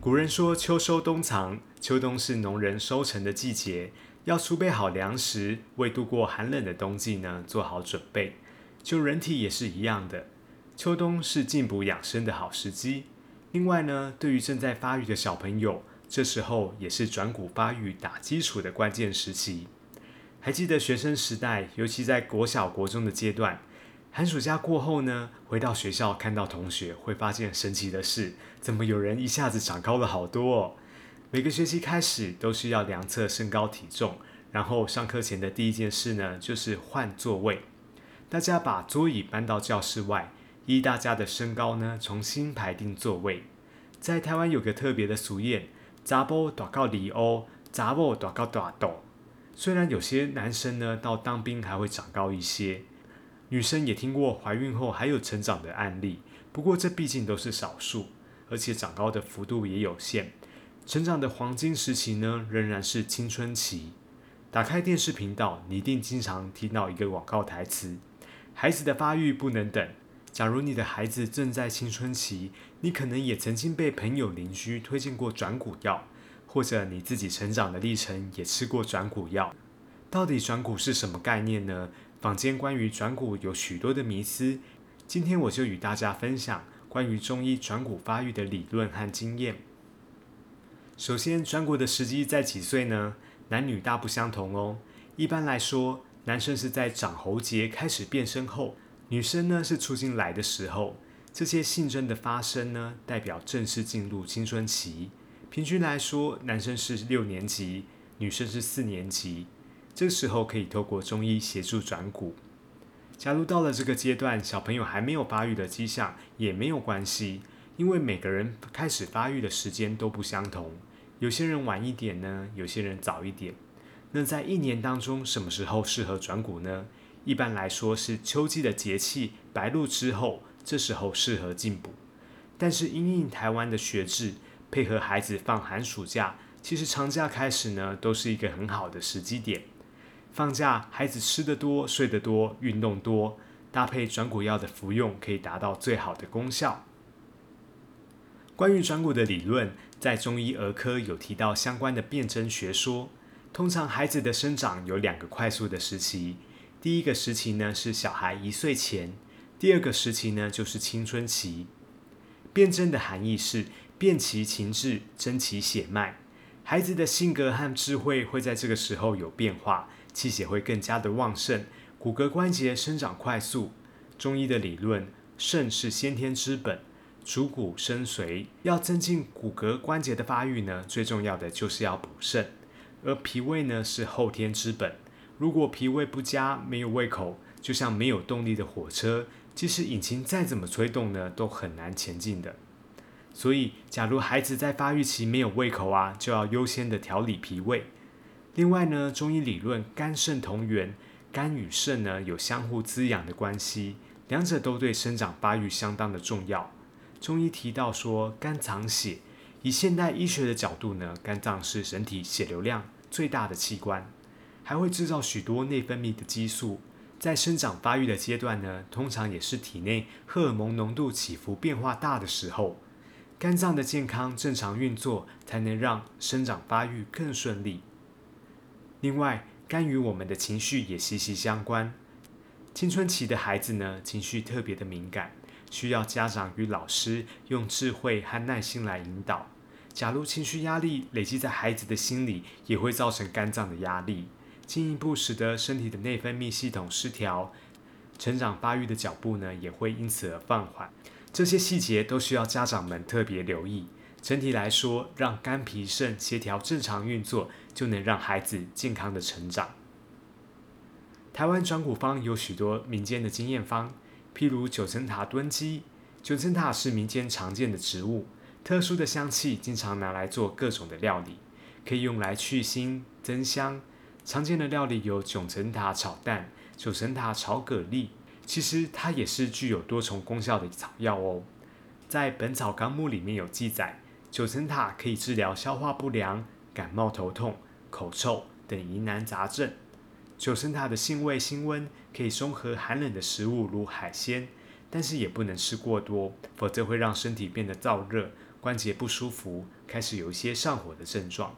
古人说秋收冬藏，秋冬是农人收成的季节，要储备好粮食，为度过寒冷的冬季呢做好准备。就人体也是一样的，秋冬是进补养生的好时机。另外呢，对于正在发育的小朋友，这时候也是转骨发育打基础的关键时期。还记得学生时代，尤其在国小、国中的阶段，寒暑假过后呢，回到学校看到同学，会发现神奇的事，怎么有人一下子长高了好多哦？每个学期开始都需要量测身高体重，然后上课前的第一件事呢，就是换座位。大家把桌椅搬到教室外。依大家的身高呢，重新排定座位。在台湾有个特别的俗谚：“杂波短高里欧，杂波短高短斗。”虽然有些男生呢到当兵还会长高一些，女生也听过怀孕后还有成长的案例。不过这毕竟都是少数，而且长高的幅度也有限。成长的黄金时期呢，仍然是青春期。打开电视频道，你一定经常听到一个广告台词：“孩子的发育不能等。”假如你的孩子正在青春期，你可能也曾经被朋友、邻居推荐过转骨药，或者你自己成长的历程也吃过转骨药。到底转骨是什么概念呢？坊间关于转骨有许多的迷思，今天我就与大家分享关于中医转骨发育的理论和经验。首先，转骨的时机在几岁呢？男女大不相同哦。一般来说，男生是在长喉结开始变深后。女生呢是初经来的时候，这些性征的发生呢，代表正式进入青春期。平均来说，男生是六年级，女生是四年级。这时候可以透过中医协助转骨。假如到了这个阶段，小朋友还没有发育的迹象，也没有关系，因为每个人开始发育的时间都不相同。有些人晚一点呢，有些人早一点。那在一年当中，什么时候适合转骨呢？一般来说是秋季的节气白露之后，这时候适合进补。但是因应台湾的学制，配合孩子放寒暑假，其实长假开始呢，都是一个很好的时机点。放假孩子吃得多、睡得多、运动多，搭配转骨药的服用，可以达到最好的功效。关于转骨的理论，在中医儿科有提到相关的辨证学说。通常孩子的生长有两个快速的时期。第一个时期呢是小孩一岁前，第二个时期呢就是青春期。辨证的含义是辨其情志，真其血脉。孩子的性格和智慧会在这个时候有变化，气血会更加的旺盛，骨骼关节生长快速。中医的理论，肾是先天之本，主骨生髓。要增进骨骼关节的发育呢，最重要的就是要补肾，而脾胃呢是后天之本。如果脾胃不佳，没有胃口，就像没有动力的火车，即使引擎再怎么吹动呢，都很难前进的。所以，假如孩子在发育期没有胃口啊，就要优先的调理脾胃。另外呢，中医理论肝肾同源，肝与肾呢有相互滋养的关系，两者都对生长发育相当的重要。中医提到说，肝藏血，以现代医学的角度呢，肝脏是人体血流量最大的器官。还会制造许多内分泌的激素，在生长发育的阶段呢，通常也是体内荷尔蒙浓度起伏变化大的时候。肝脏的健康正常运作，才能让生长发育更顺利。另外，肝与我们的情绪也息息相关。青春期的孩子呢，情绪特别的敏感，需要家长与老师用智慧和耐心来引导。假如情绪压力累积在孩子的心里，也会造成肝脏的压力。进一步使得身体的内分泌系统失调，成长发育的脚步呢也会因此而放缓。这些细节都需要家长们特别留意。整体来说，让肝脾肾协调正常运作，就能让孩子健康的成长。台湾转骨方有许多民间的经验方，譬如九层塔炖鸡、九层塔是民间常见的植物，特殊的香气经常拿来做各种的料理，可以用来去腥增香。常见的料理有九层塔炒蛋、九层塔炒蛤蜊。其实它也是具有多重功效的草药哦。在《本草纲目》里面有记载，九层塔可以治疗消化不良、感冒头痛、口臭等疑难杂症。九层塔的性味辛温，可以中和寒冷的食物，如海鲜。但是也不能吃过多，否则会让身体变得燥热、关节不舒服，开始有一些上火的症状。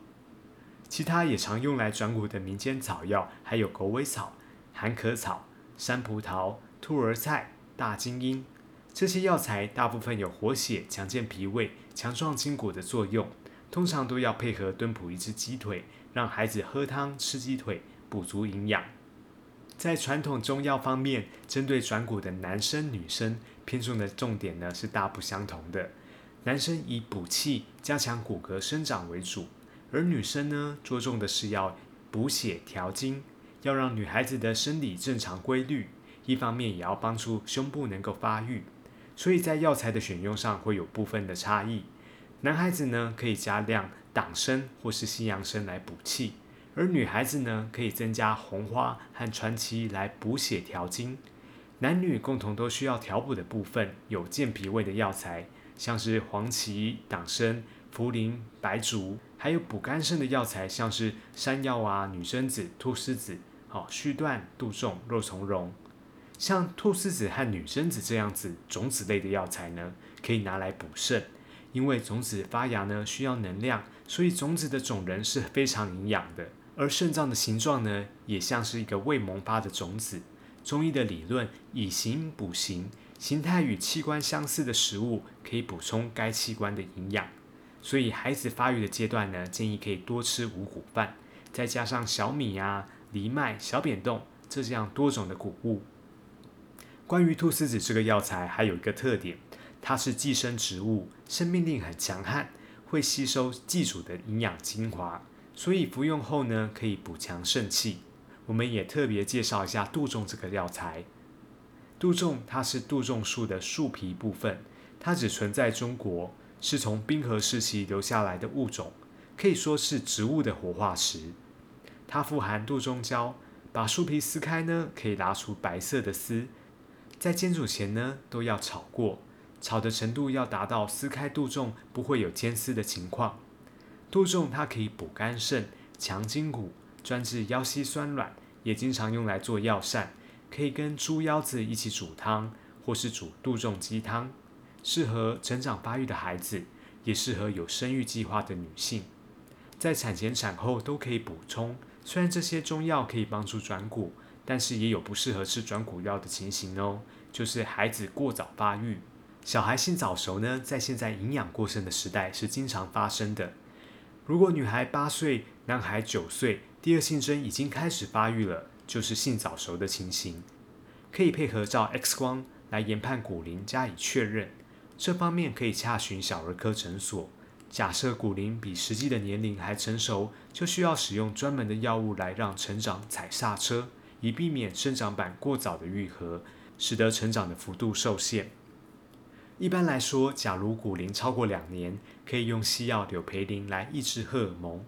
其他也常用来转骨的民间草药，还有狗尾草、寒壳草、山葡萄、兔儿菜、大金樱。这些药材大部分有活血、强健脾胃、强壮筋骨的作用，通常都要配合炖补一只鸡腿，让孩子喝汤吃鸡腿，补足营养。在传统中药方面，针对转骨的男生、女生偏重的重点呢是大不相同的。男生以补气、加强骨骼生长为主，而女生呢着重的是要补血调经，要让女孩子的生理正常规律，一方面也要帮助胸部能够发育。所以在药材的选用上会有部分的差异。男孩子呢可以加量党参或是西洋参来补气，而女孩子呢可以增加红花和川七来补血调经。男女共同都需要调补的部分有健脾胃的药材，像是黄芪、党参、茯苓、白术，还有补肝肾的药材，像是山药啊、女贞子、菟丝子、好续断、杜仲、肉苁蓉。像菟丝子和女贞子这样子种子类的药材呢，可以拿来补肾，因为种子发芽呢需要能量，所以种子的种仁是非常营养的。而肾脏的形状呢，也像是一个未萌发的种子。中医的理论以形补形，形态与器官相似的食物可以补充该器官的营养。所以孩子发育的阶段呢，建议可以多吃五谷饭，再加上小米啊、藜麦、小扁豆这样多种的谷物。关于菟丝子这个药材，还有一个特点，它是寄生植物，生命力很强悍，会吸收寄主的营养精华，所以服用后呢，可以补强肾气。我们也特别介绍一下杜仲这个药材。杜仲它是杜仲树的树皮部分，它只存在中国，是从冰河时期留下来的物种，可以说是植物的活化石。它富含杜仲胶，把树皮撕开呢，可以拿出白色的丝。在煎煮前呢，都要炒过，炒的程度要达到撕开杜仲不会有尖丝的情况。杜仲它可以补肝肾、强筋骨，专治腰膝酸软，也经常用来做药膳，可以跟猪腰子一起煮汤，或是煮杜仲鸡汤，适合成长发育的孩子，也适合有生育计划的女性，在产前产后都可以补充。虽然这些中药可以帮助转骨。但是也有不适合吃转骨药的情形哦，就是孩子过早发育，小孩性早熟呢，在现在营养过剩的时代是经常发生的。如果女孩八岁，男孩九岁，第二性征已经开始发育了，就是性早熟的情形，可以配合照 X 光来研判骨龄加以确认。这方面可以洽询小儿科诊所。假设骨龄比实际的年龄还成熟，就需要使用专门的药物来让成长踩刹车。以避免生长板过早的愈合，使得成长的幅度受限。一般来说，假如骨龄超过两年，可以用西药柳培林来抑制荷尔蒙；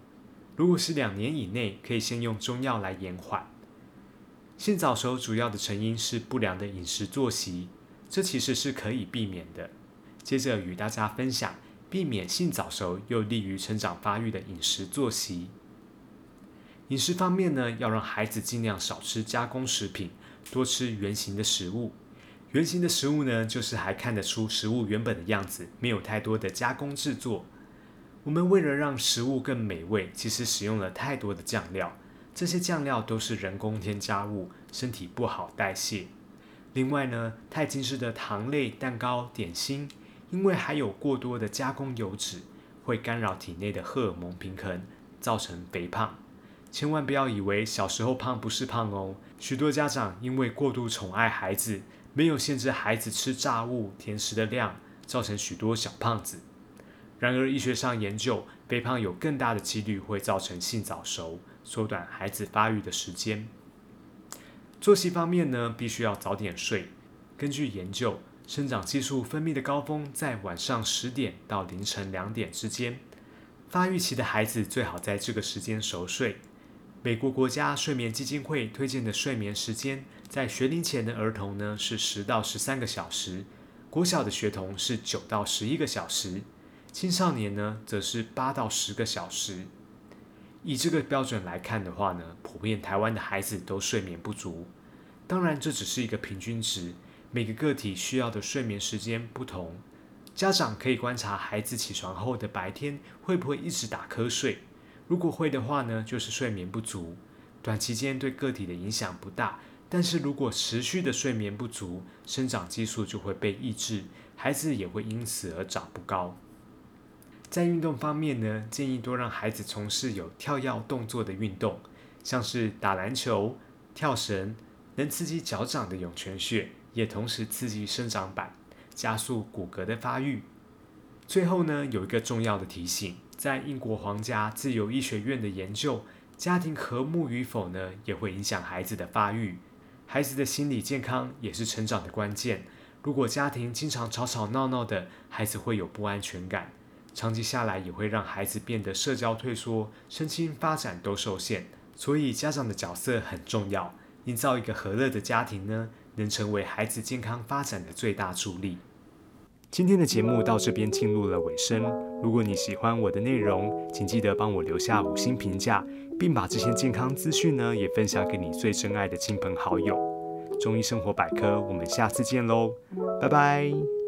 如果是两年以内，可以先用中药来延缓。性早熟主要的成因是不良的饮食作息，这其实是可以避免的。接着与大家分享，避免性早熟又利于成长发育的饮食作息。饮食方面呢，要让孩子尽量少吃加工食品，多吃原形的食物。原形的食物呢，就是还看得出食物原本的样子，没有太多的加工制作。我们为了让食物更美味，其实使用了太多的酱料，这些酱料都是人工添加物，身体不好代谢。另外呢，太精致的糖类、蛋糕、点心，因为含有过多的加工油脂，会干扰体内的荷尔蒙平衡，造成肥胖。千万不要以为小时候胖不是胖哦。许多家长因为过度宠爱孩子，没有限制孩子吃炸物、甜食的量，造成许多小胖子。然而，医学上研究，肥胖有更大的几率会造成性早熟，缩短孩子发育的时间。作息方面呢，必须要早点睡。根据研究，生长激素分泌的高峰在晚上十点到凌晨两点之间。发育期的孩子最好在这个时间熟睡。美国国家睡眠基金会推荐的睡眠时间，在学龄前的儿童呢是十到十三个小时，国小的学童是九到十一个小时，青少年呢则是八到十个小时。以这个标准来看的话呢，普遍台湾的孩子都睡眠不足。当然，这只是一个平均值，每个个体需要的睡眠时间不同。家长可以观察孩子起床后的白天会不会一直打瞌睡。如果会的话呢，就是睡眠不足，短期间对个体的影响不大。但是如果持续的睡眠不足，生长激素就会被抑制，孩子也会因此而长不高。在运动方面呢，建议多让孩子从事有跳跃动作的运动，像是打篮球、跳绳，能刺激脚掌的涌泉穴，也同时刺激生长板，加速骨骼的发育。最后呢，有一个重要的提醒。在英国皇家自由医学院的研究，家庭和睦与否呢，也会影响孩子的发育。孩子的心理健康也是成长的关键。如果家庭经常吵吵闹闹的，孩子会有不安全感，长期下来也会让孩子变得社交退缩，身心发展都受限。所以家长的角色很重要，营造一个和乐的家庭呢，能成为孩子健康发展的最大助力。今天的节目到这边进入了尾声。如果你喜欢我的内容，请记得帮我留下五星评价，并把这些健康资讯呢也分享给你最珍爱的亲朋好友。中医生活百科，我们下次见喽，拜拜。